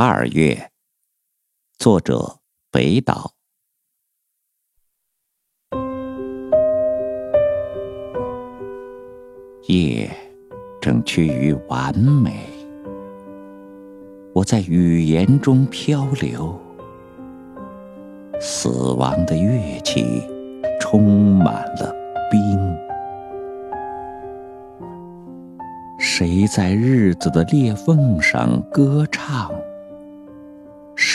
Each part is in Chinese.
二月，作者北岛。夜正趋于完美，我在语言中漂流，死亡的乐器充满了冰。谁在日子的裂缝上歌唱？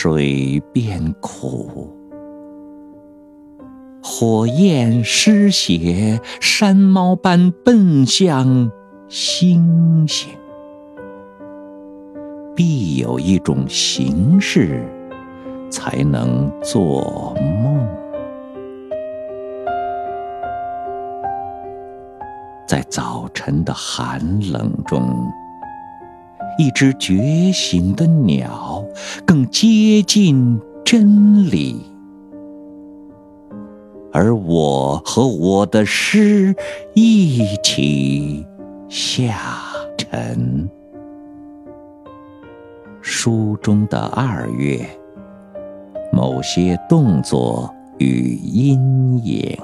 水变苦，火焰失血，山猫般奔向星星。必有一种形式，才能做梦。在早晨的寒冷中，一只觉醒的鸟更接近真理，而我和我的诗一起下沉。书中的二月，某些动作与阴影。